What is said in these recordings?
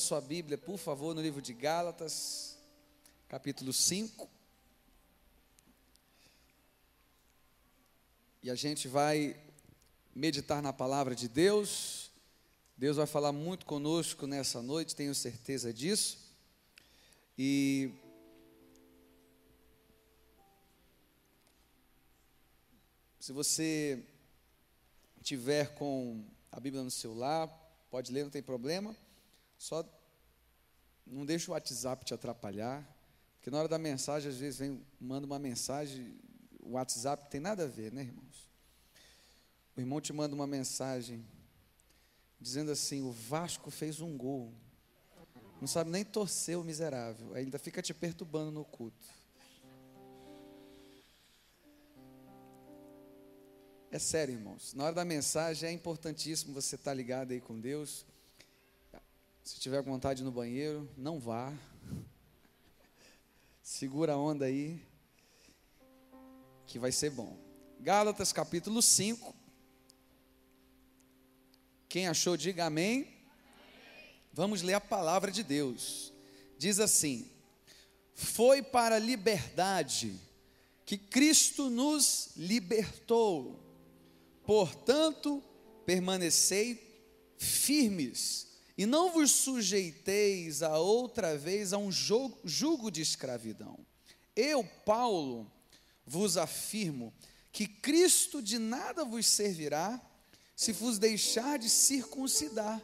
sua Bíblia, por favor, no livro de Gálatas, capítulo 5. E a gente vai meditar na palavra de Deus. Deus vai falar muito conosco nessa noite, tenho certeza disso. E se você tiver com a Bíblia no celular, pode ler, não tem problema. Só não deixa o WhatsApp te atrapalhar, porque na hora da mensagem, às vezes vem, manda uma mensagem, o WhatsApp tem nada a ver, né, irmãos? O irmão te manda uma mensagem dizendo assim: o Vasco fez um gol. Não sabe nem torcer o miserável, ainda fica te perturbando no culto. É sério, irmãos. Na hora da mensagem é importantíssimo você estar ligado aí com Deus. Se tiver vontade no banheiro, não vá. Segura a onda aí, que vai ser bom. Gálatas capítulo 5. Quem achou, diga amém. amém. Vamos ler a palavra de Deus. Diz assim: Foi para a liberdade que Cristo nos libertou. Portanto, permanecei firmes e não vos sujeiteis a outra vez a um jugo de escravidão. Eu, Paulo, vos afirmo que Cristo de nada vos servirá se vos deixar de circuncidar.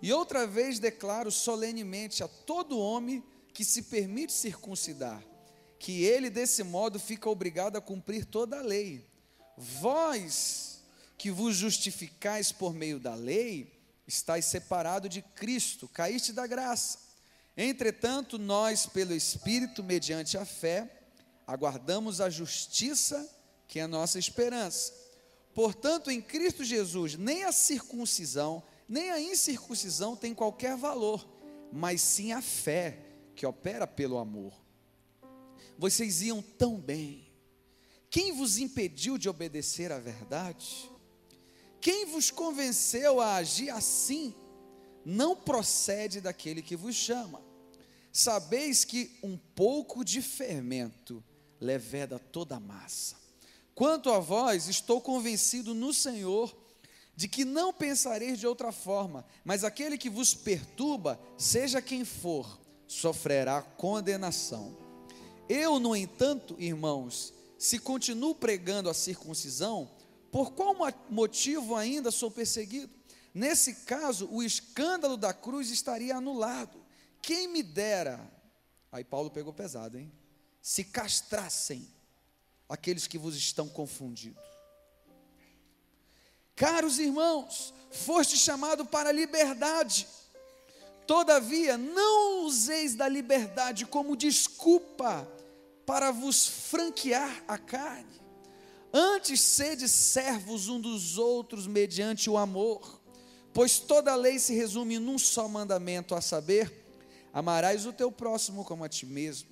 E outra vez declaro solenemente a todo homem que se permite circuncidar, que ele desse modo fica obrigado a cumprir toda a lei. Vós que vos justificais por meio da lei, estáis separado de Cristo, caíste da graça. Entretanto, nós, pelo Espírito, mediante a fé, aguardamos a justiça, que é a nossa esperança. Portanto, em Cristo Jesus, nem a circuncisão, nem a incircuncisão tem qualquer valor, mas sim a fé que opera pelo amor. Vocês iam tão bem. Quem vos impediu de obedecer à verdade? Quem vos convenceu a agir assim não procede daquele que vos chama. Sabeis que um pouco de fermento leveda toda a massa. Quanto a vós, estou convencido no Senhor de que não pensareis de outra forma, mas aquele que vos perturba, seja quem for, sofrerá condenação. Eu, no entanto, irmãos, se continuo pregando a circuncisão, por qual motivo ainda sou perseguido? Nesse caso, o escândalo da cruz estaria anulado. Quem me dera, aí Paulo pegou pesado, hein? Se castrassem aqueles que vos estão confundidos. Caros irmãos, foste chamado para a liberdade. Todavia, não useis da liberdade como desculpa para vos franquear a carne. Antes sede servos um dos outros mediante o amor, pois toda a lei se resume num só mandamento, a saber: amarás o teu próximo como a ti mesmo.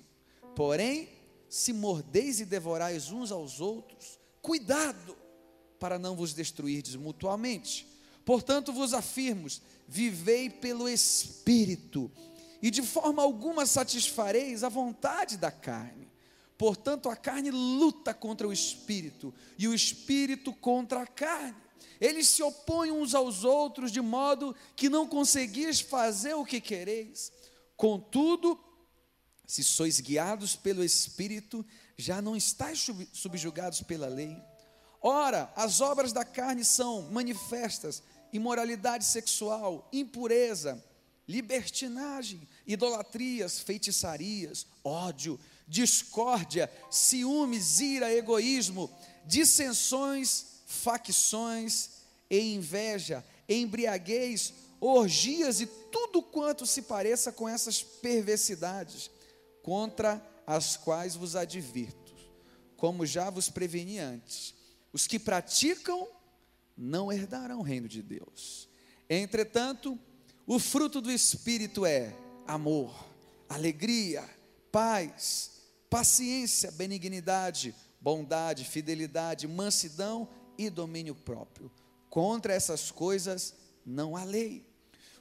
Porém, se mordeis e devorais uns aos outros, cuidado para não vos destruirdes mutuamente. Portanto, vos afirmo: vivei pelo Espírito, e de forma alguma satisfareis a vontade da carne Portanto, a carne luta contra o espírito e o espírito contra a carne. Eles se opõem uns aos outros de modo que não conseguis fazer o que quereis. Contudo, se sois guiados pelo espírito, já não estáis subjugados pela lei. Ora, as obras da carne são manifestas: imoralidade sexual, impureza, libertinagem, idolatrias, feitiçarias, ódio, discórdia, ciúmes, ira, egoísmo, dissensões, facções e inveja, embriaguez, orgias e tudo quanto se pareça com essas perversidades, contra as quais vos advirto, como já vos preveni antes. Os que praticam não herdarão o reino de Deus. Entretanto, o fruto do Espírito é amor, alegria, paz, paciência, benignidade, bondade, fidelidade, mansidão e domínio próprio. Contra essas coisas não há lei.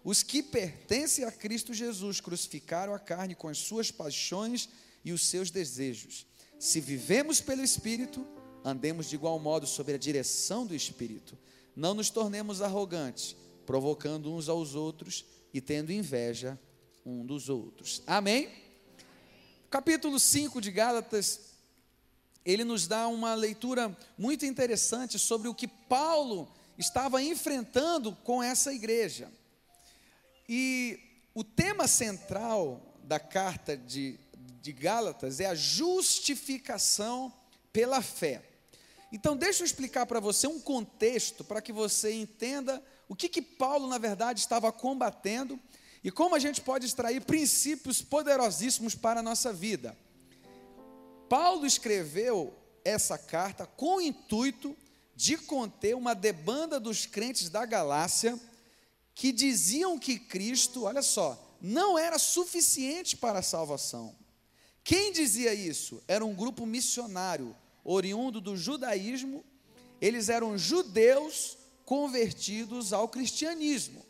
Os que pertencem a Cristo Jesus crucificaram a carne com as suas paixões e os seus desejos. Se vivemos pelo Espírito, andemos de igual modo sob a direção do Espírito. Não nos tornemos arrogantes, provocando uns aos outros e tendo inveja um dos outros. Amém? Capítulo 5 de Gálatas, ele nos dá uma leitura muito interessante sobre o que Paulo estava enfrentando com essa igreja. E o tema central da carta de, de Gálatas é a justificação pela fé. Então, deixa eu explicar para você um contexto para que você entenda o que, que Paulo, na verdade, estava combatendo e como a gente pode extrair princípios poderosíssimos para a nossa vida. Paulo escreveu essa carta com o intuito de conter uma debanda dos crentes da Galácia que diziam que Cristo, olha só, não era suficiente para a salvação. Quem dizia isso? Era um grupo missionário, oriundo do judaísmo, eles eram judeus convertidos ao cristianismo.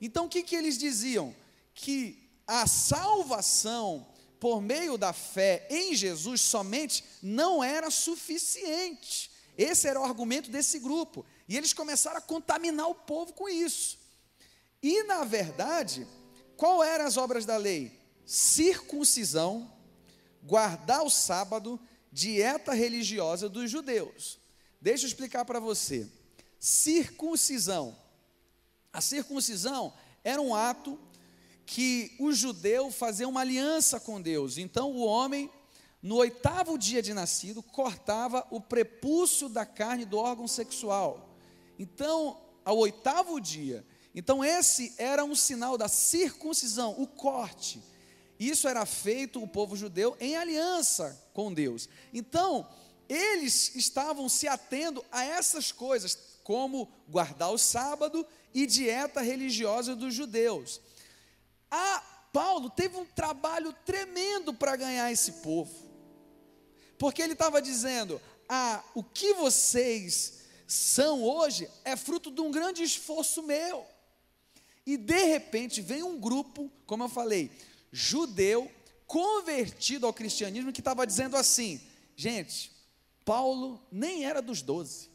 Então o que, que eles diziam? Que a salvação por meio da fé em Jesus somente não era suficiente. Esse era o argumento desse grupo. E eles começaram a contaminar o povo com isso. E, na verdade, qual eram as obras da lei? Circuncisão, guardar o sábado, dieta religiosa dos judeus. Deixa eu explicar para você. Circuncisão. A circuncisão era um ato que o judeu fazia uma aliança com Deus. Então o homem, no oitavo dia de nascido, cortava o prepúcio da carne do órgão sexual. Então, ao oitavo dia, então esse era um sinal da circuncisão, o corte. Isso era feito o povo judeu em aliança com Deus. Então, eles estavam se atendo a essas coisas, como guardar o sábado e dieta religiosa dos judeus. A Paulo teve um trabalho tremendo para ganhar esse povo. Porque ele estava dizendo: ah, o que vocês são hoje é fruto de um grande esforço meu. E de repente vem um grupo, como eu falei, judeu, convertido ao cristianismo, que estava dizendo assim: gente, Paulo nem era dos doze.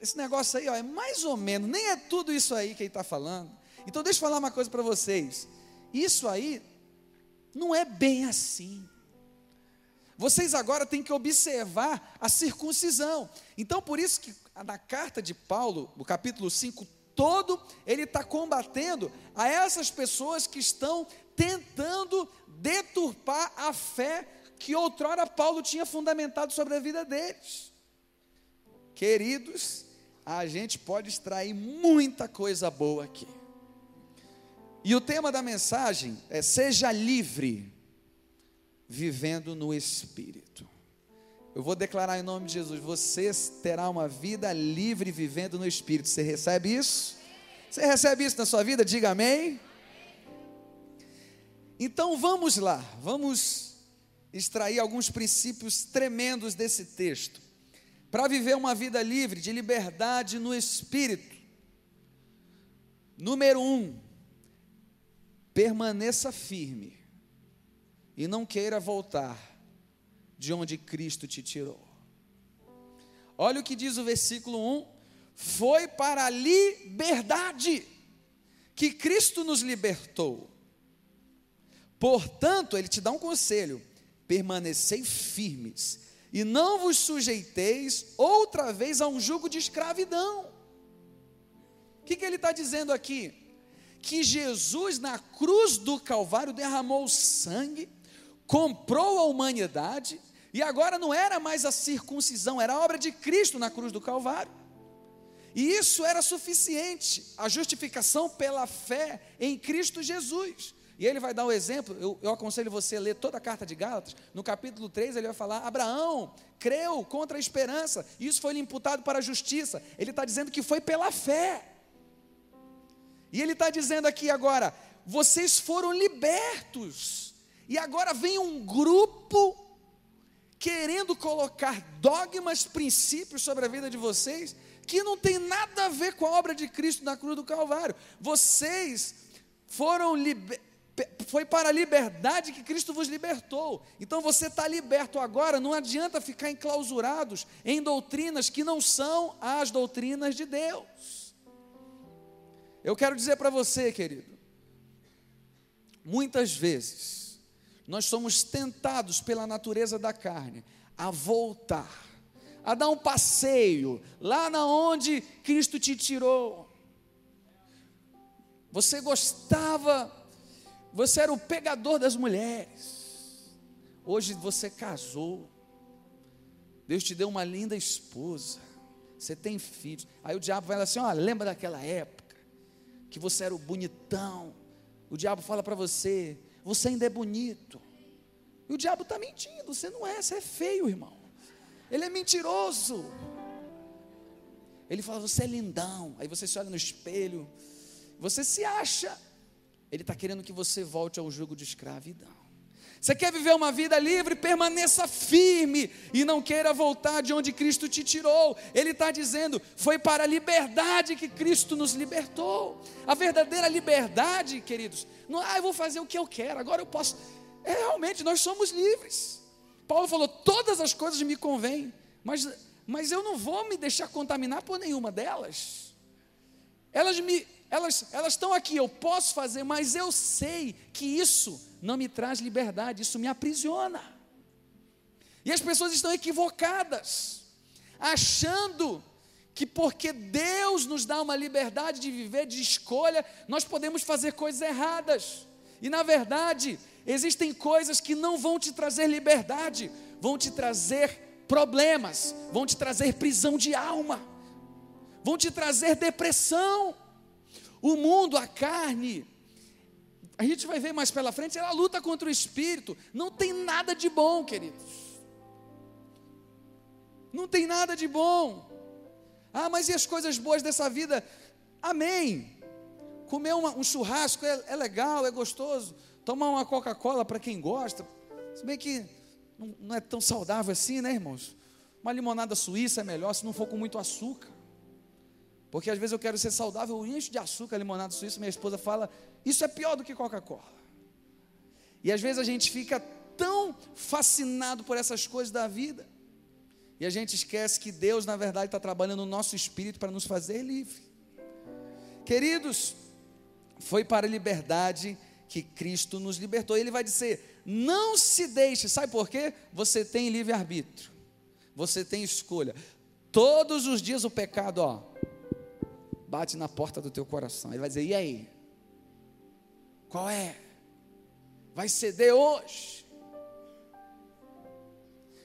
Esse negócio aí ó, é mais ou menos, nem é tudo isso aí que ele está falando. Então deixa eu falar uma coisa para vocês. Isso aí não é bem assim. Vocês agora têm que observar a circuncisão. Então, por isso que na carta de Paulo, no capítulo 5, todo, ele está combatendo a essas pessoas que estão tentando deturpar a fé que outrora Paulo tinha fundamentado sobre a vida deles. Queridos, a gente pode extrair muita coisa boa aqui. E o tema da mensagem é: seja livre, vivendo no Espírito. Eu vou declarar em nome de Jesus: você terá uma vida livre vivendo no Espírito. Você recebe isso? Você recebe isso na sua vida? Diga amém. Então vamos lá, vamos extrair alguns princípios tremendos desse texto. Para viver uma vida livre, de liberdade no Espírito. Número um, permaneça firme e não queira voltar de onde Cristo te tirou. Olha o que diz o versículo 1: Foi para a liberdade que Cristo nos libertou. Portanto, ele te dá um conselho: permanecei firmes e não vos sujeiteis outra vez a um jugo de escravidão. O que, que ele está dizendo aqui? que Jesus na cruz do Calvário derramou sangue, comprou a humanidade, e agora não era mais a circuncisão, era a obra de Cristo na cruz do Calvário. E isso era suficiente, a justificação pela fé em Cristo Jesus. E ele vai dar um exemplo, eu, eu, aconselho você a ler toda a carta de Gálatas, no capítulo 3 ele vai falar: Abraão creu contra a esperança, e isso foi lhe imputado para a justiça. Ele está dizendo que foi pela fé. E ele está dizendo aqui agora: vocês foram libertos, e agora vem um grupo querendo colocar dogmas, princípios sobre a vida de vocês, que não tem nada a ver com a obra de Cristo na cruz do Calvário. Vocês foram libertados foi para a liberdade que Cristo vos libertou. Então você está liberto agora, não adianta ficar enclausurados em doutrinas que não são as doutrinas de Deus. Eu quero dizer para você, querido, muitas vezes nós somos tentados pela natureza da carne a voltar, a dar um passeio lá na onde Cristo te tirou. Você gostava você era o pegador das mulheres. Hoje você casou. Deus te deu uma linda esposa. Você tem filhos. Aí o diabo vai lá assim: ó, lembra daquela época que você era o bonitão. O diabo fala para você: você ainda é bonito. E o diabo está mentindo. Você não é, você é feio, irmão. Ele é mentiroso. Ele fala: você é lindão. Aí você se olha no espelho. Você se acha ele está querendo que você volte ao jugo de escravidão. Você quer viver uma vida livre? Permaneça firme e não queira voltar de onde Cristo te tirou. Ele está dizendo: foi para a liberdade que Cristo nos libertou. A verdadeira liberdade, queridos, não, ah, eu vou fazer o que eu quero, agora eu posso. É, realmente, nós somos livres. Paulo falou: todas as coisas me convêm, mas, mas eu não vou me deixar contaminar por nenhuma delas. Elas me elas, elas estão aqui, eu posso fazer, mas eu sei que isso não me traz liberdade, isso me aprisiona. E as pessoas estão equivocadas, achando que porque Deus nos dá uma liberdade de viver, de escolha, nós podemos fazer coisas erradas. E na verdade, existem coisas que não vão te trazer liberdade, vão te trazer problemas, vão te trazer prisão de alma, vão te trazer depressão. O mundo, a carne, a gente vai ver mais pela frente, ela luta contra o espírito. Não tem nada de bom, queridos. Não tem nada de bom. Ah, mas e as coisas boas dessa vida? Amém. Comer uma, um churrasco é, é, legal, é gostoso. Tomar uma Coca-Cola para quem gosta. Se bem que não, não é tão saudável assim, né, irmãos? Uma limonada suíça é melhor se não for com muito açúcar. Porque às vezes eu quero ser saudável, eu encho de açúcar, limonada suíça, minha esposa fala, isso é pior do que Coca-Cola. E às vezes a gente fica tão fascinado por essas coisas da vida, e a gente esquece que Deus, na verdade, está trabalhando no nosso espírito para nos fazer livre. Queridos, foi para a liberdade que Cristo nos libertou. Ele vai dizer: não se deixe, sabe por quê? Você tem livre-arbítrio, você tem escolha. Todos os dias o pecado, ó, bate na porta do teu coração. Ele vai dizer: e aí? Qual é? Vai ceder hoje?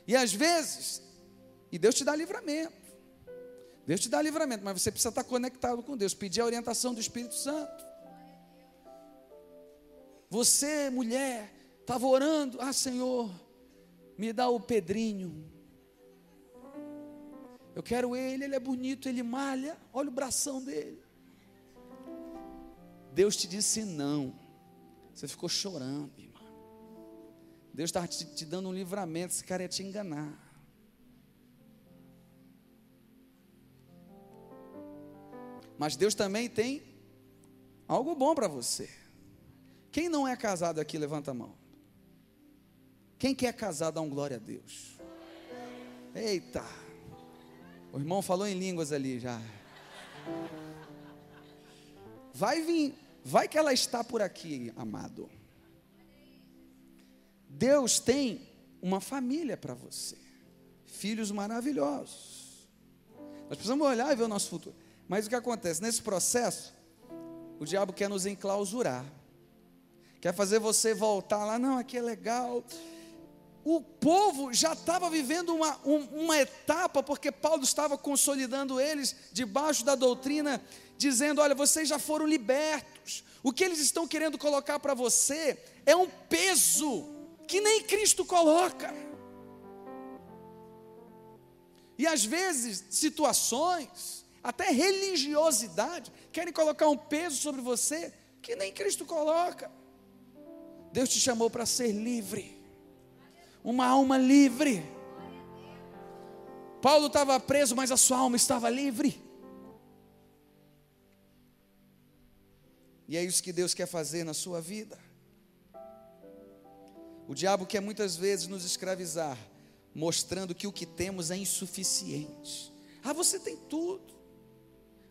E às vezes, e Deus te dá livramento. Deus te dá livramento, mas você precisa estar conectado com Deus, pedir a orientação do Espírito Santo. Você, mulher, estava orando, ah Senhor, me dá o Pedrinho, eu quero ele, ele é bonito, ele malha, olha o bração dele. Deus te disse não. Você ficou chorando, irmão. Deus estava te, te dando um livramento, esse cara ia te enganar. Mas Deus também tem algo bom para você. Quem não é casado aqui, levanta a mão. Quem quer casar, dá um glória a Deus. Eita. O irmão falou em línguas ali já. Vai vir, vai que ela está por aqui, amado. Deus tem uma família para você, filhos maravilhosos. Nós precisamos olhar e ver o nosso futuro. Mas o que acontece? Nesse processo, o diabo quer nos enclausurar, quer fazer você voltar lá, não, aqui é legal, o povo já estava vivendo uma, uma etapa, porque Paulo estava consolidando eles debaixo da doutrina, dizendo: olha, vocês já foram libertos. O que eles estão querendo colocar para você é um peso que nem Cristo coloca. E às vezes, situações, até religiosidade, querem colocar um peso sobre você que nem Cristo coloca. Deus te chamou para ser livre uma alma livre. Paulo estava preso, mas a sua alma estava livre. E é isso que Deus quer fazer na sua vida. O diabo quer muitas vezes nos escravizar, mostrando que o que temos é insuficiente. Ah, você tem tudo.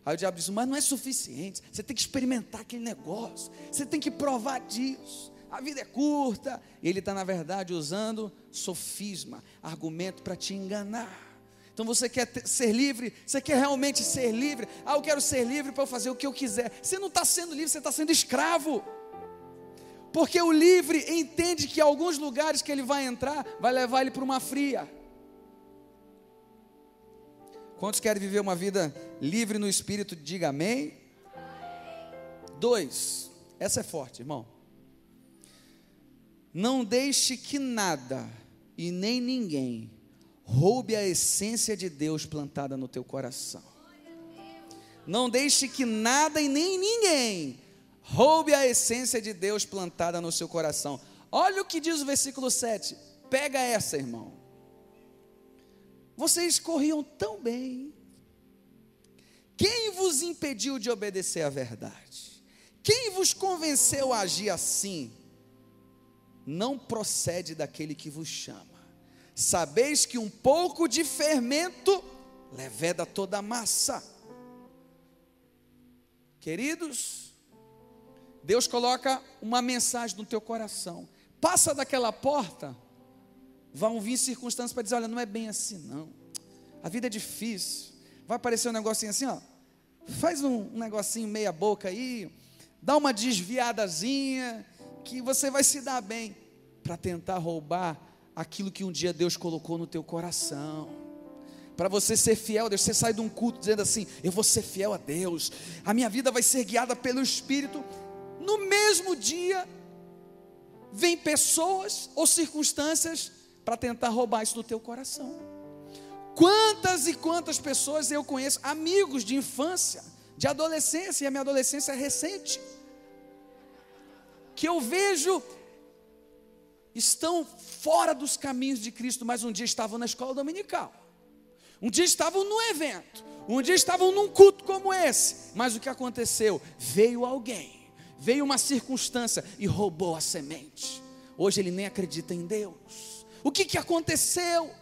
Aí o diabo diz: Mas não é suficiente. Você tem que experimentar aquele negócio. Você tem que provar disso. A vida é curta. Ele está, na verdade, usando sofisma, argumento para te enganar. Então você quer ter, ser livre? Você quer realmente ser livre? Ah, eu quero ser livre para fazer o que eu quiser. Você não está sendo livre, você está sendo escravo. Porque o livre entende que alguns lugares que ele vai entrar, vai levar ele para uma fria. Quantos querem viver uma vida livre no espírito? Diga amém. Dois, essa é forte, irmão. Não deixe que nada e nem ninguém roube a essência de Deus plantada no teu coração. Não deixe que nada e nem ninguém roube a essência de Deus plantada no seu coração. Olha o que diz o versículo 7. Pega essa, irmão. Vocês corriam tão bem. Quem vos impediu de obedecer à verdade? Quem vos convenceu a agir assim? Não procede daquele que vos chama. Sabeis que um pouco de fermento leveda toda a massa. Queridos, Deus coloca uma mensagem no teu coração. Passa daquela porta, vão vir circunstâncias para dizer: olha, não é bem assim, não. A vida é difícil. Vai aparecer um negocinho assim, ó. Faz um negocinho meia boca aí, dá uma desviadazinha, que você vai se dar bem para tentar roubar aquilo que um dia Deus colocou no teu coração. Para você ser fiel a Deus, você sai de um culto dizendo assim: Eu vou ser fiel a Deus, a minha vida vai ser guiada pelo Espírito. No mesmo dia, vem pessoas ou circunstâncias para tentar roubar isso do teu coração. Quantas e quantas pessoas eu conheço, amigos de infância, de adolescência, e a minha adolescência é recente, que eu vejo estão fora dos caminhos de Cristo, mas um dia estavam na escola dominical, um dia estavam no evento, um dia estavam num culto como esse, mas o que aconteceu? Veio alguém, veio uma circunstância e roubou a semente. Hoje ele nem acredita em Deus. O que, que aconteceu?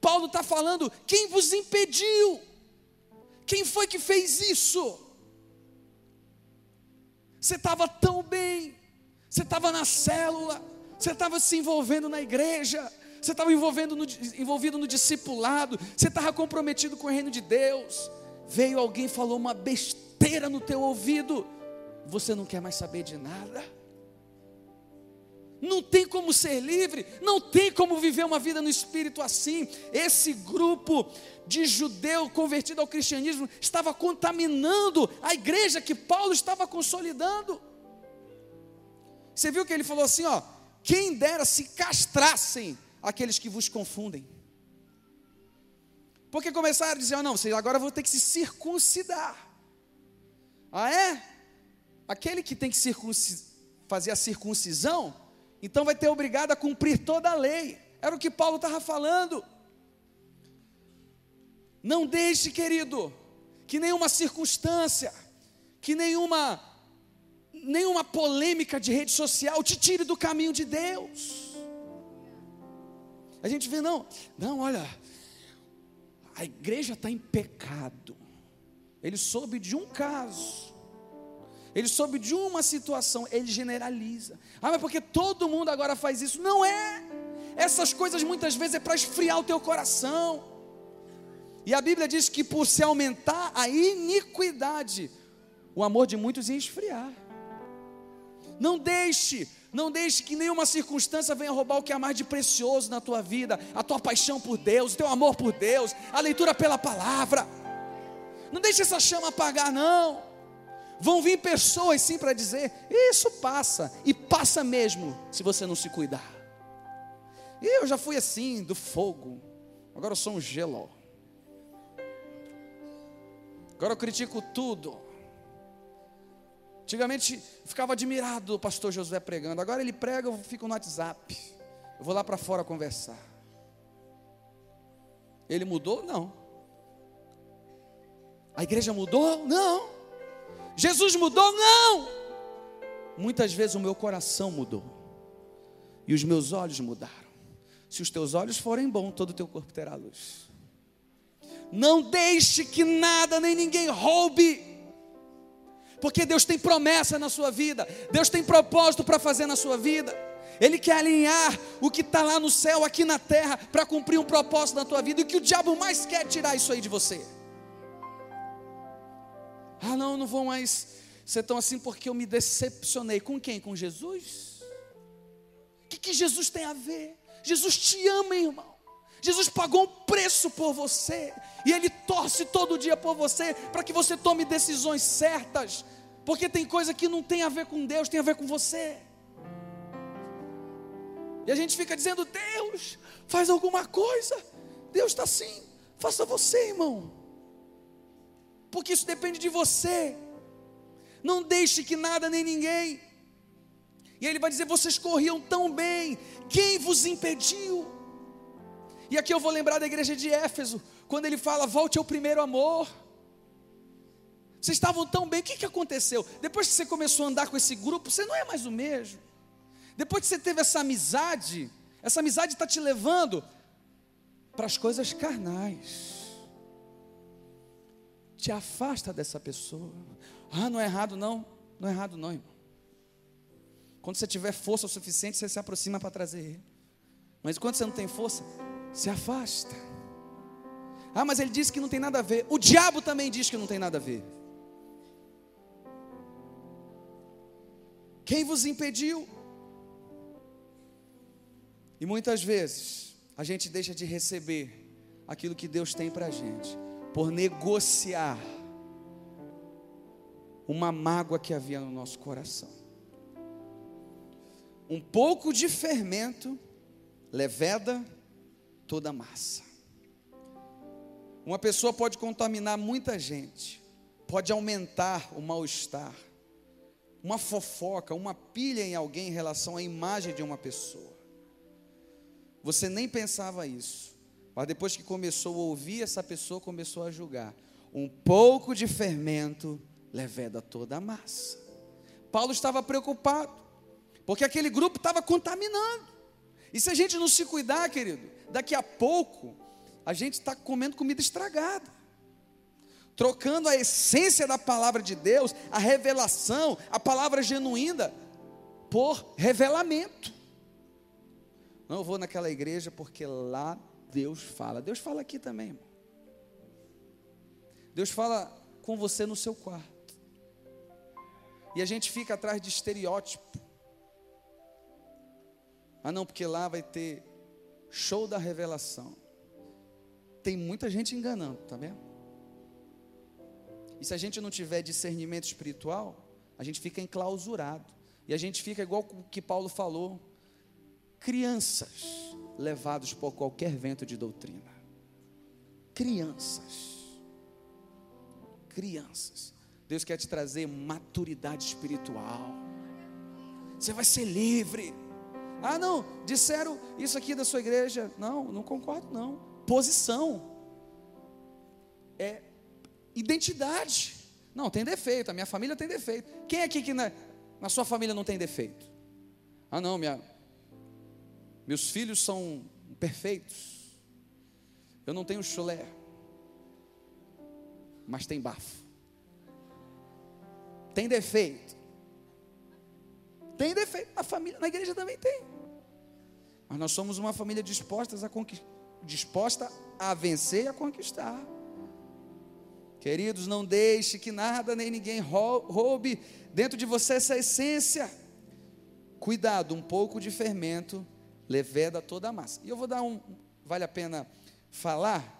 Paulo está falando: quem vos impediu? Quem foi que fez isso? Você estava tão bem, você estava na célula, você estava se envolvendo na igreja, você estava envolvido no discipulado, você estava comprometido com o reino de Deus. Veio alguém falou uma besteira no teu ouvido, você não quer mais saber de nada não tem como ser livre, não tem como viver uma vida no espírito assim. Esse grupo de judeu convertido ao cristianismo estava contaminando a igreja que Paulo estava consolidando. Você viu que ele falou assim, ó: quem dera se castrassem aqueles que vos confundem. Porque começaram a dizer, oh, não, vocês agora vão ter que se circuncidar. Ah, é? Aquele que tem que fazer a circuncisão, então vai ter obrigado a cumprir toda a lei. Era o que Paulo estava falando. Não deixe, querido, que nenhuma circunstância, que nenhuma nenhuma polêmica de rede social te tire do caminho de Deus. A gente vê, não, não, olha, a igreja está em pecado. Ele soube de um caso ele soube de uma situação, ele generaliza. Ah, mas porque todo mundo agora faz isso? Não é. Essas coisas muitas vezes é para esfriar o teu coração. E a Bíblia diz que por se aumentar a iniquidade, o amor de muitos ia esfriar. Não deixe, não deixe que nenhuma circunstância venha roubar o que é mais de precioso na tua vida, a tua paixão por Deus, o teu amor por Deus, a leitura pela palavra. Não deixe essa chama apagar, não. Vão vir pessoas sim para dizer: isso passa, e passa mesmo, se você não se cuidar. Eu já fui assim, do fogo, agora eu sou um gelo. Agora eu critico tudo. Antigamente ficava admirado do pastor Josué pregando, agora ele prega, eu fico no WhatsApp. Eu vou lá para fora conversar. Ele mudou? Não. A igreja mudou? Não. Jesus mudou? Não. muitas vezes o meu coração mudou e os meus olhos mudaram. Se os teus olhos forem bons, todo o teu corpo terá luz. Não deixe que nada nem ninguém roube, porque Deus tem promessa na sua vida, Deus tem propósito para fazer na sua vida. Ele quer alinhar o que está lá no céu, aqui na terra, para cumprir um propósito na tua vida. E o que o diabo mais quer é tirar isso aí de você. Ah, não, não vou mais ser tão assim porque eu me decepcionei. Com quem? Com Jesus? O que, que Jesus tem a ver? Jesus te ama, irmão. Jesus pagou um preço por você. E Ele torce todo dia por você, para que você tome decisões certas. Porque tem coisa que não tem a ver com Deus, tem a ver com você. E a gente fica dizendo: Deus, faz alguma coisa. Deus está assim. Faça você, irmão. Porque isso depende de você. Não deixe que nada nem ninguém. E ele vai dizer: vocês corriam tão bem. Quem vos impediu? E aqui eu vou lembrar da igreja de Éfeso, quando ele fala: volte ao primeiro amor. Vocês estavam tão bem, o que, que aconteceu? Depois que você começou a andar com esse grupo, você não é mais o mesmo. Depois que você teve essa amizade, essa amizade está te levando para as coisas carnais. Te afasta dessa pessoa. Ah, não é errado não. Não é errado não, irmão. Quando você tiver força o suficiente, você se aproxima para trazer ele. Mas quando você não tem força, se afasta. Ah, mas ele disse que não tem nada a ver. O diabo também diz que não tem nada a ver. Quem vos impediu? E muitas vezes a gente deixa de receber aquilo que Deus tem para a gente, por negociar uma mágoa que havia no nosso coração. Um pouco de fermento leveda toda a massa. Uma pessoa pode contaminar muita gente, pode aumentar o mal-estar, uma fofoca, uma pilha em alguém em relação à imagem de uma pessoa. Você nem pensava isso. Mas depois que começou a ouvir, essa pessoa começou a julgar. Um pouco de fermento leveda toda a massa. Paulo estava preocupado, porque aquele grupo estava contaminando. E se a gente não se cuidar, querido, daqui a pouco a gente está comendo comida estragada. Trocando a essência da palavra de Deus, a revelação, a palavra genuína, por revelamento. Não vou naquela igreja porque lá Deus fala. Deus fala aqui também, irmão. Deus fala com você no seu quarto. E a gente fica atrás de estereótipo. Ah, não, porque lá vai ter show da revelação. Tem muita gente enganando, tá vendo? E se a gente não tiver discernimento espiritual, a gente fica enclausurado. E a gente fica igual o que Paulo falou: crianças levados por qualquer vento de doutrina. Crianças. Crianças. Deus quer te trazer maturidade espiritual. Você vai ser livre. Ah, não, disseram isso aqui da sua igreja. Não, não concordo, não. Posição. É identidade. Não, tem defeito. A minha família tem defeito. Quem aqui que na, na sua família não tem defeito? Ah, não, minha, meus filhos são perfeitos. Eu não tenho chulé, mas tem bafo. Tem defeito. Tem defeito. A família, na igreja também tem. Mas nós somos uma família dispostas a disposta a vencer e a conquistar. Queridos, não deixe que nada nem ninguém roube dentro de você essa essência. Cuidado, um pouco de fermento leveda toda a massa. E eu vou dar um, vale a pena falar,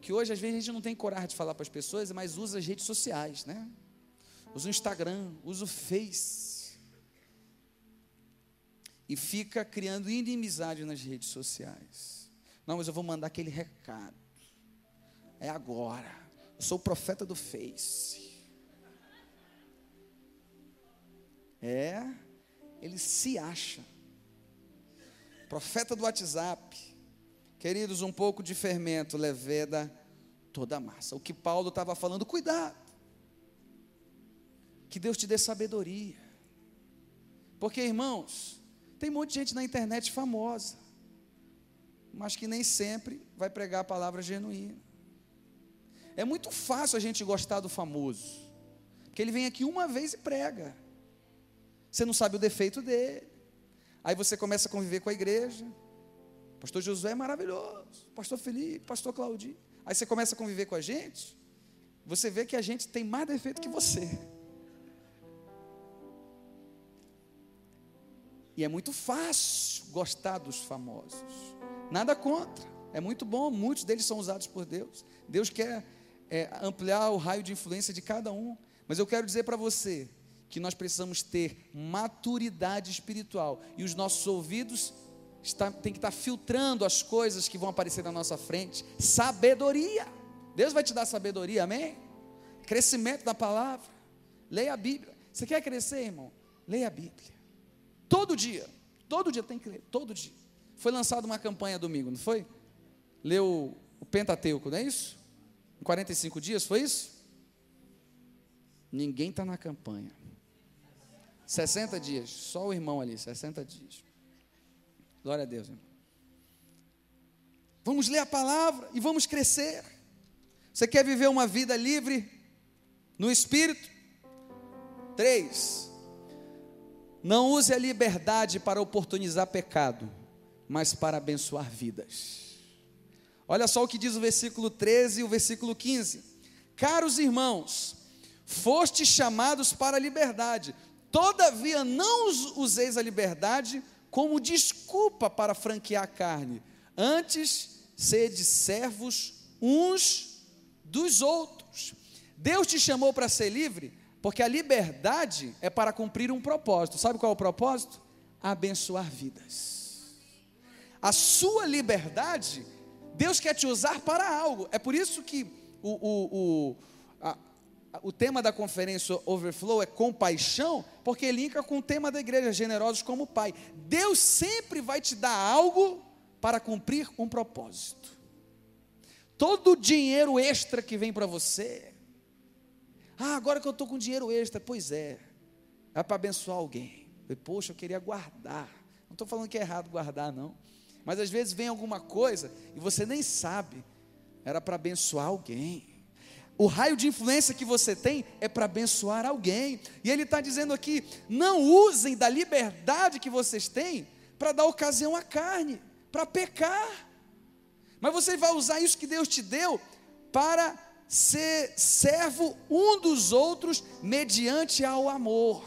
que hoje às vezes a gente não tem coragem de falar para as pessoas, mas usa as redes sociais, né? Usa o Instagram, usa o Face. E fica criando inimizade nas redes sociais. Não, mas eu vou mandar aquele recado. É agora. Eu sou o profeta do Face. É, ele se acha profeta do WhatsApp. Queridos, um pouco de fermento leveda toda a massa. O que Paulo estava falando, cuidado. Que Deus te dê sabedoria. Porque, irmãos, tem um monte de gente na internet famosa, mas que nem sempre vai pregar a palavra genuína. É muito fácil a gente gostar do famoso, porque ele vem aqui uma vez e prega. Você não sabe o defeito dele. Aí você começa a conviver com a igreja. Pastor Josué é maravilhoso. Pastor Felipe, Pastor Claudio. Aí você começa a conviver com a gente. Você vê que a gente tem mais defeito que você. E é muito fácil gostar dos famosos. Nada contra. É muito bom. Muitos deles são usados por Deus. Deus quer é, ampliar o raio de influência de cada um. Mas eu quero dizer para você que nós precisamos ter maturidade espiritual. E os nossos ouvidos está, tem que estar filtrando as coisas que vão aparecer na nossa frente. Sabedoria. Deus vai te dar sabedoria, amém? Crescimento da palavra. Leia a Bíblia. Você quer crescer, irmão? Leia a Bíblia. Todo dia. Todo dia tem que ler. Todo dia. Foi lançada uma campanha domingo, não foi? Leu o Pentateuco, não é isso? Em 45 dias, foi isso? Ninguém está na campanha. 60 dias. Só o irmão ali, 60 dias. Glória a Deus, irmão. Vamos ler a palavra e vamos crescer. Você quer viver uma vida livre no espírito? Três. Não use a liberdade para oportunizar pecado, mas para abençoar vidas. Olha só o que diz o versículo 13 e o versículo 15. Caros irmãos, fostes chamados para a liberdade, todavia não useis a liberdade como desculpa para franquear a carne. Antes, sede servos uns dos outros. Deus te chamou para ser livre, porque a liberdade é para cumprir um propósito. Sabe qual é o propósito? Abençoar vidas. A sua liberdade, Deus quer te usar para algo. É por isso que o, o, o a, o tema da conferência Overflow é compaixão, porque linka com o tema da igreja, generosos como Pai. Deus sempre vai te dar algo para cumprir um propósito. Todo o dinheiro extra que vem para você, ah, agora que eu estou com dinheiro extra, pois é, é para abençoar alguém. Poxa, eu queria guardar. Não estou falando que é errado guardar, não. Mas às vezes vem alguma coisa e você nem sabe, era para abençoar alguém. O raio de influência que você tem é para abençoar alguém. E ele está dizendo aqui: não usem da liberdade que vocês têm para dar ocasião à carne, para pecar. Mas você vai usar isso que Deus te deu para ser servo um dos outros mediante ao amor.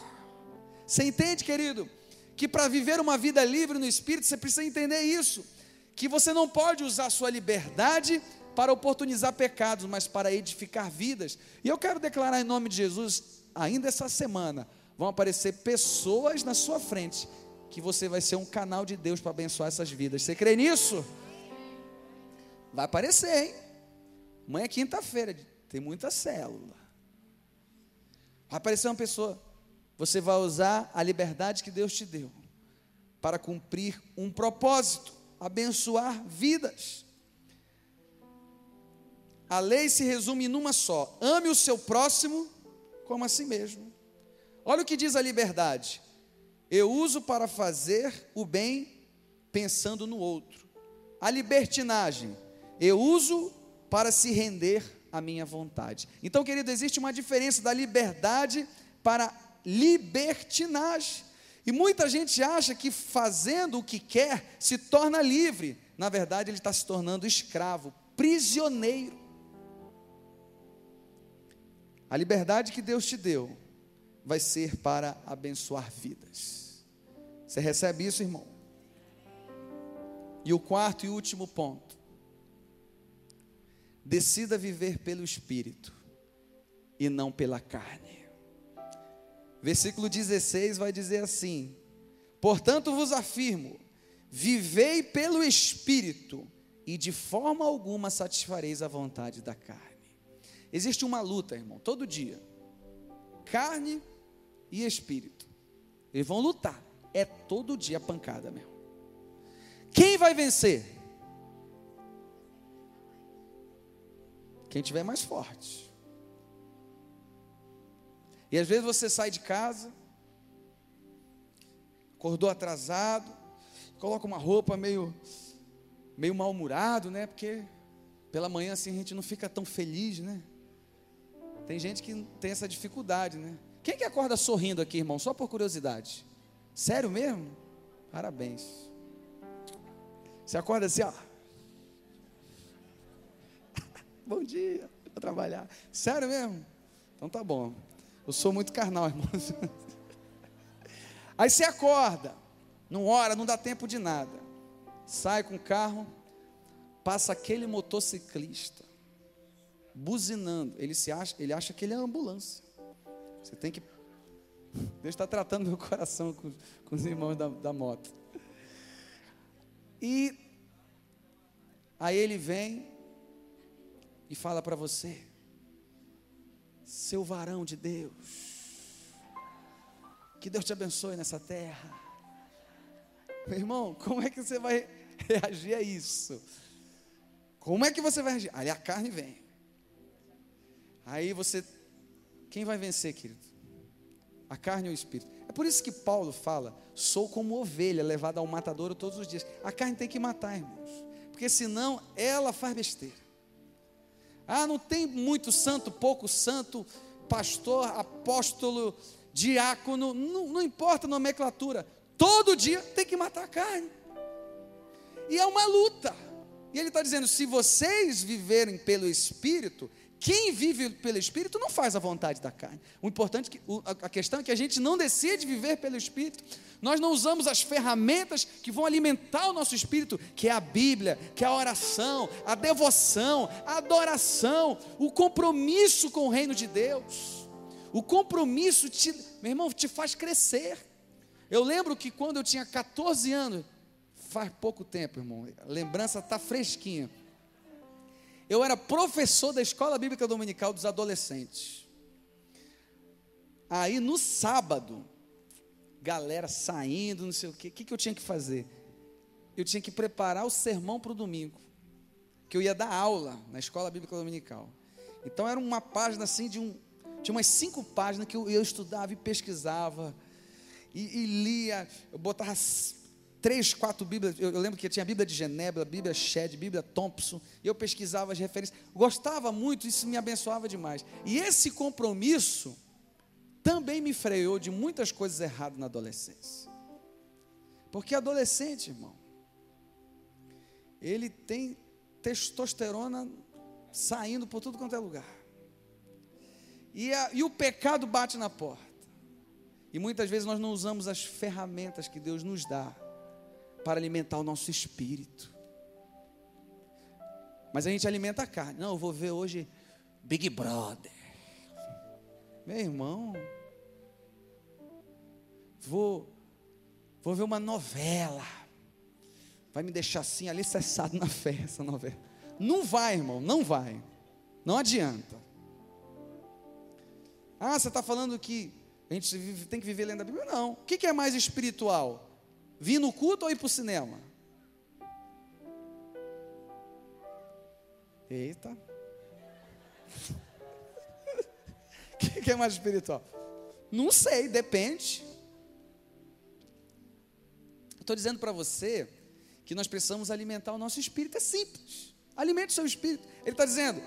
Você entende, querido? Que para viver uma vida livre no espírito, você precisa entender isso. Que você não pode usar sua liberdade para oportunizar pecados, mas para edificar vidas. E eu quero declarar em nome de Jesus, ainda essa semana, vão aparecer pessoas na sua frente, que você vai ser um canal de Deus para abençoar essas vidas. Você crê nisso? Vai aparecer, hein? Amanhã é quinta-feira, tem muita célula. Vai aparecer uma pessoa, você vai usar a liberdade que Deus te deu para cumprir um propósito, abençoar vidas. A lei se resume numa só: ame o seu próximo como a si mesmo. Olha o que diz a liberdade: eu uso para fazer o bem pensando no outro. A libertinagem, eu uso para se render à minha vontade. Então, querido, existe uma diferença da liberdade para libertinagem. E muita gente acha que fazendo o que quer se torna livre. Na verdade, ele está se tornando escravo, prisioneiro. A liberdade que Deus te deu vai ser para abençoar vidas. Você recebe isso, irmão? E o quarto e último ponto. Decida viver pelo Espírito e não pela carne. Versículo 16 vai dizer assim: Portanto vos afirmo, vivei pelo Espírito, e de forma alguma satisfareis a vontade da carne. Existe uma luta, irmão, todo dia. Carne e espírito. Eles vão lutar. É todo dia pancada mesmo. Quem vai vencer? Quem tiver mais forte. E às vezes você sai de casa, acordou atrasado, coloca uma roupa meio meio mal-humorado, né? Porque pela manhã assim a gente não fica tão feliz, né? Tem gente que tem essa dificuldade, né? Quem que acorda sorrindo aqui, irmão? Só por curiosidade. Sério mesmo? Parabéns. Você acorda assim, ó. Bom dia, vou trabalhar. Sério mesmo? Então tá bom. Eu sou muito carnal, irmão. Aí você acorda, não ora, não dá tempo de nada. Sai com o carro, passa aquele motociclista buzinando. Ele se acha, ele acha que ele é ambulância. Você tem que Deus está tratando meu coração com, com os irmãos da, da moto. E aí ele vem e fala para você, seu varão de Deus, que Deus te abençoe nessa terra. Meu irmão, como é que você vai reagir a isso? Como é que você vai reagir? Aí a carne vem. Aí você, quem vai vencer, querido? A carne ou o espírito? É por isso que Paulo fala: sou como ovelha levada ao matadouro todos os dias. A carne tem que matar, irmãos, porque senão ela faz besteira. Ah, não tem muito santo, pouco santo, pastor, apóstolo, diácono, não, não importa a nomenclatura, todo dia tem que matar a carne. E é uma luta. E ele está dizendo: se vocês viverem pelo Espírito, quem vive pelo Espírito não faz a vontade da carne. O importante, a questão é que a gente não decide viver pelo Espírito. Nós não usamos as ferramentas que vão alimentar o nosso espírito, que é a Bíblia, que é a oração, a devoção, a adoração, o compromisso com o reino de Deus. O compromisso, te, meu irmão, te faz crescer. Eu lembro que quando eu tinha 14 anos, faz pouco tempo, irmão, a lembrança está fresquinha. Eu era professor da Escola Bíblica Dominical dos Adolescentes. Aí no sábado, galera saindo, não sei o quê, o que, que eu tinha que fazer? Eu tinha que preparar o sermão para o domingo, que eu ia dar aula na Escola Bíblica Dominical. Então era uma página assim de um, tinha umas cinco páginas que eu, eu estudava e pesquisava e, e lia, eu botava três, quatro Bíblias. Eu, eu, lembro que tinha a Bíblia de Genebra, Bíblia Shed, Bíblia Thompson. E eu pesquisava as referências. Gostava muito, isso me abençoava demais. E esse compromisso também me freou de muitas coisas erradas na adolescência. Porque adolescente, irmão, ele tem testosterona saindo por tudo quanto é lugar. E, a, e o pecado bate na porta. E muitas vezes nós não usamos as ferramentas que Deus nos dá para alimentar o nosso espírito. Mas a gente alimenta a carne. Não, eu vou ver hoje Big Brother. Meu irmão, vou, vou ver uma novela. Vai me deixar assim, ali cessado na fé, essa novela. Não vai, irmão, não vai. Não adianta. Ah, você está falando que a gente tem que viver lendo a Bíblia? Não. O que é mais espiritual? Vir no culto ou ir para o cinema? Eita. O que é mais espiritual? Não sei, depende. Estou dizendo para você que nós precisamos alimentar o nosso espírito. É simples. Alimente o seu espírito. Ele está dizendo: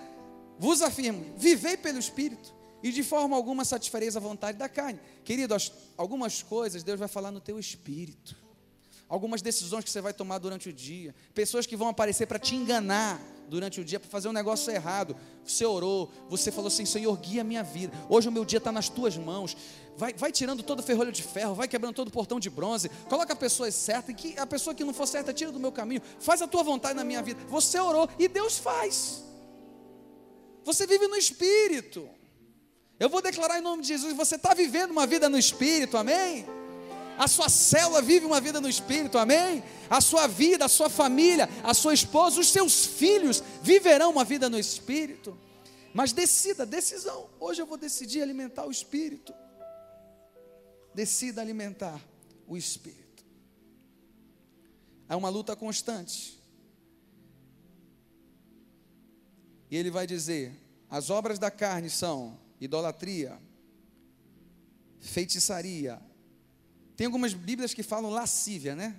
vos afirmo, vivei pelo espírito e de forma alguma satisfareis a vontade da carne. Querido, algumas coisas Deus vai falar no teu espírito algumas decisões que você vai tomar durante o dia, pessoas que vão aparecer para te enganar durante o dia, para fazer um negócio errado. Você orou, você falou assim: Senhor, guia a minha vida. Hoje o meu dia está nas tuas mãos. Vai, vai tirando todo o ferrolho de ferro, vai quebrando todo o portão de bronze. Coloca a pessoa certa, e que a pessoa que não for certa, tira do meu caminho. Faz a tua vontade na minha vida. Você orou e Deus faz. Você vive no Espírito. Eu vou declarar em nome de Jesus: você está vivendo uma vida no Espírito, amém? A sua célula vive uma vida no Espírito, amém? A sua vida, a sua família, a sua esposa, os seus filhos viverão uma vida no Espírito. Mas decida, decisão. Hoje eu vou decidir alimentar o Espírito. Decida alimentar o Espírito. É uma luta constante. E ele vai dizer: as obras da carne são idolatria, feitiçaria, Tem algumas Bíblias que falam lascívia, né?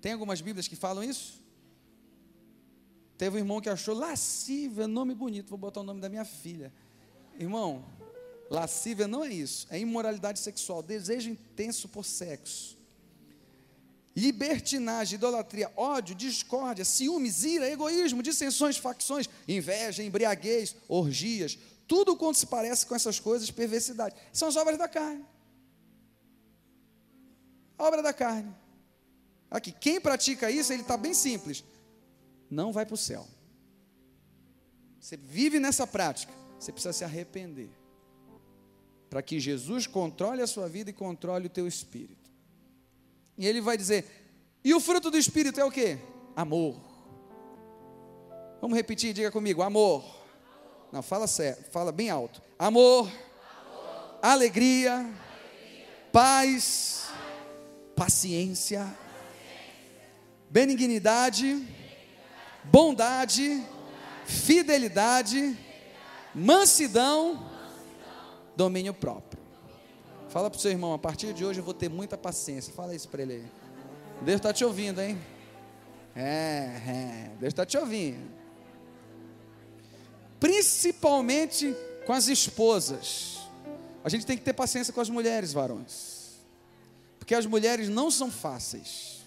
Tem algumas Bíblias que falam isso? Teve um irmão que achou lascívia, nome bonito, vou botar o nome da minha filha. Irmão, lascívia não é isso, é imoralidade sexual, desejo intenso por sexo. Libertinagem, idolatria, ódio, discórdia, ciúmes, ira, egoísmo, dissensões, facções, inveja, embriaguez, orgias, tudo quanto se parece com essas coisas, perversidade. São as obras da carne. Obra da carne. Aqui, quem pratica isso, ele está bem simples. Não vai para o céu. Você vive nessa prática, você precisa se arrepender. Para que Jesus controle a sua vida e controle o teu espírito. E ele vai dizer: e o fruto do Espírito é o que? Amor. Vamos repetir, diga comigo: amor. Não, fala sério, fala bem alto. Amor, amor. Alegria, alegria, paz. Paciência. Benignidade, bondade, fidelidade, mansidão, domínio próprio. Fala para o seu irmão, a partir de hoje eu vou ter muita paciência. Fala isso para ele aí. Deus está te ouvindo, hein? É, é, Deus está te ouvindo. Principalmente com as esposas. A gente tem que ter paciência com as mulheres, varões. Porque as mulheres não são fáceis.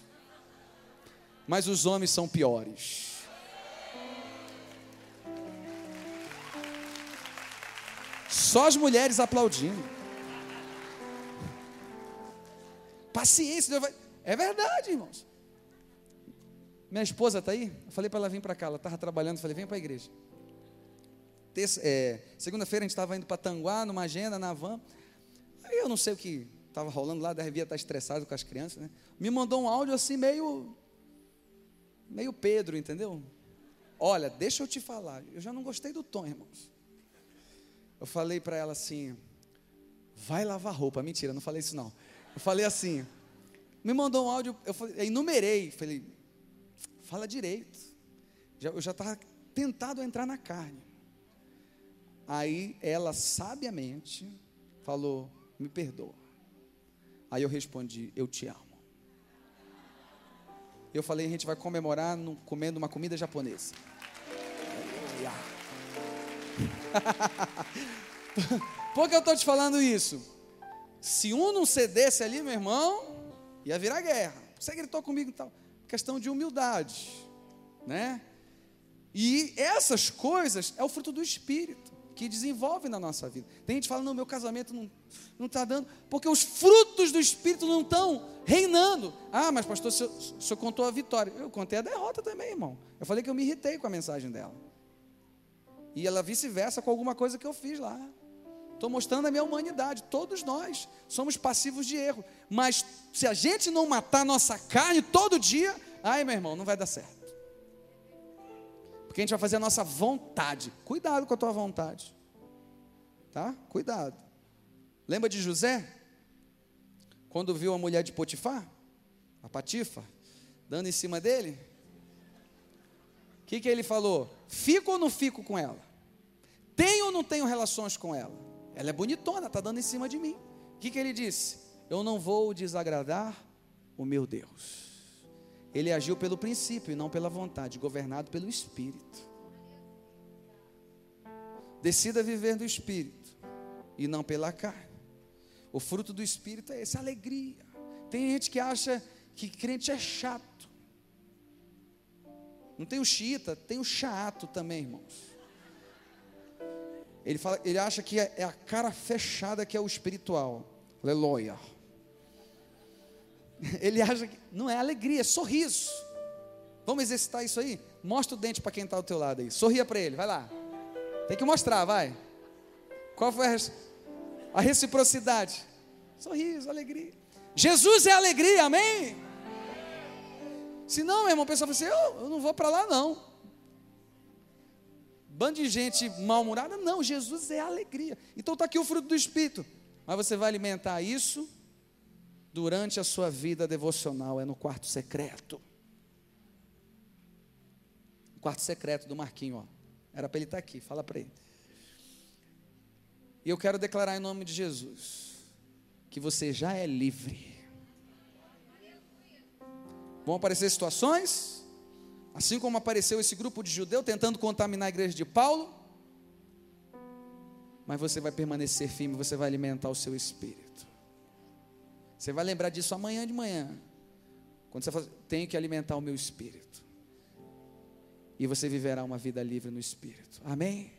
Mas os homens são piores. Só as mulheres aplaudindo. Paciência, vai. É verdade, irmãos. Minha esposa está aí? Eu falei para ela vir para cá, ela estava trabalhando, falei, vem para a igreja. É, Segunda-feira a gente estava indo para Tanguá, numa agenda, na van. Aí eu não sei o que estava rolando lá, devia estar estressado com as crianças, né? Me mandou um áudio assim, meio. meio Pedro, entendeu? Olha, deixa eu te falar, eu já não gostei do tom, irmãos. Eu falei para ela assim: vai lavar roupa. Mentira, não falei isso não. Eu falei assim, me mandou um áudio, eu, falei, eu enumerei, falei, fala direito. Já, eu já estava tentado a entrar na carne. Aí ela sabiamente falou, me perdoa. Aí eu respondi, eu te amo. Eu falei, a gente vai comemorar no, comendo uma comida japonesa. Por que eu estou te falando isso? Se um não cedesse ali, meu irmão, ia virar guerra. Você gritou comigo e tal. Questão de humildade, né? E essas coisas é o fruto do Espírito que desenvolve na nossa vida. Tem gente que fala, não, meu casamento não está dando, porque os frutos do Espírito não estão reinando. Ah, mas pastor, o senhor, o senhor contou a vitória. Eu contei a derrota também, irmão. Eu falei que eu me irritei com a mensagem dela. E ela vice-versa com alguma coisa que eu fiz lá. Estou mostrando a minha humanidade. Todos nós somos passivos de erro. Mas se a gente não matar nossa carne todo dia, ai meu irmão, não vai dar certo. Porque a gente vai fazer a nossa vontade. Cuidado com a tua vontade. Tá? Cuidado. Lembra de José? Quando viu a mulher de Potifar, a Patifa, dando em cima dele? O que, que ele falou? Fico ou não fico com ela? Tenho ou não tenho relações com ela? Ela é bonitona, está dando em cima de mim. O que, que ele disse? Eu não vou desagradar o meu Deus. Ele agiu pelo princípio e não pela vontade, governado pelo Espírito. Decida viver do Espírito e não pela carne. O fruto do Espírito é essa alegria. Tem gente que acha que crente é chato. Não tem o xiita, tem o chato também, irmãos. Ele, fala, ele acha que é, é a cara fechada que é o espiritual. Aleluia. Ele acha que não é alegria, é sorriso. Vamos exercitar isso aí? Mostra o dente para quem está ao teu lado aí. Sorria para ele, vai lá. Tem que mostrar, vai. Qual foi a, reciprocidade? Sorriso, alegria. Jesus é alegria, amém? Se não, meu irmão, o pessoal fala assim: eu, eu não vou para lá não bando de gente mal-humorada. Não, Jesus é alegria. Então está aqui o fruto do Espírito. Mas você vai alimentar isso durante a sua vida devocional, é no quarto secreto. O quarto secreto do Marquinho, ó. Era para ele estar tá aqui, fala para ele. E eu quero declarar em nome de Jesus. que você já é livre. Vão aparecer situações, assim como apareceu esse grupo de judeu tentando contaminar a igreja de Paulo, mas você vai permanecer firme, você vai alimentar o seu espírito. Você vai lembrar disso amanhã de manhã. Quando você fala, tenho que alimentar o meu espírito. E você viverá uma vida livre no espírito. Amém?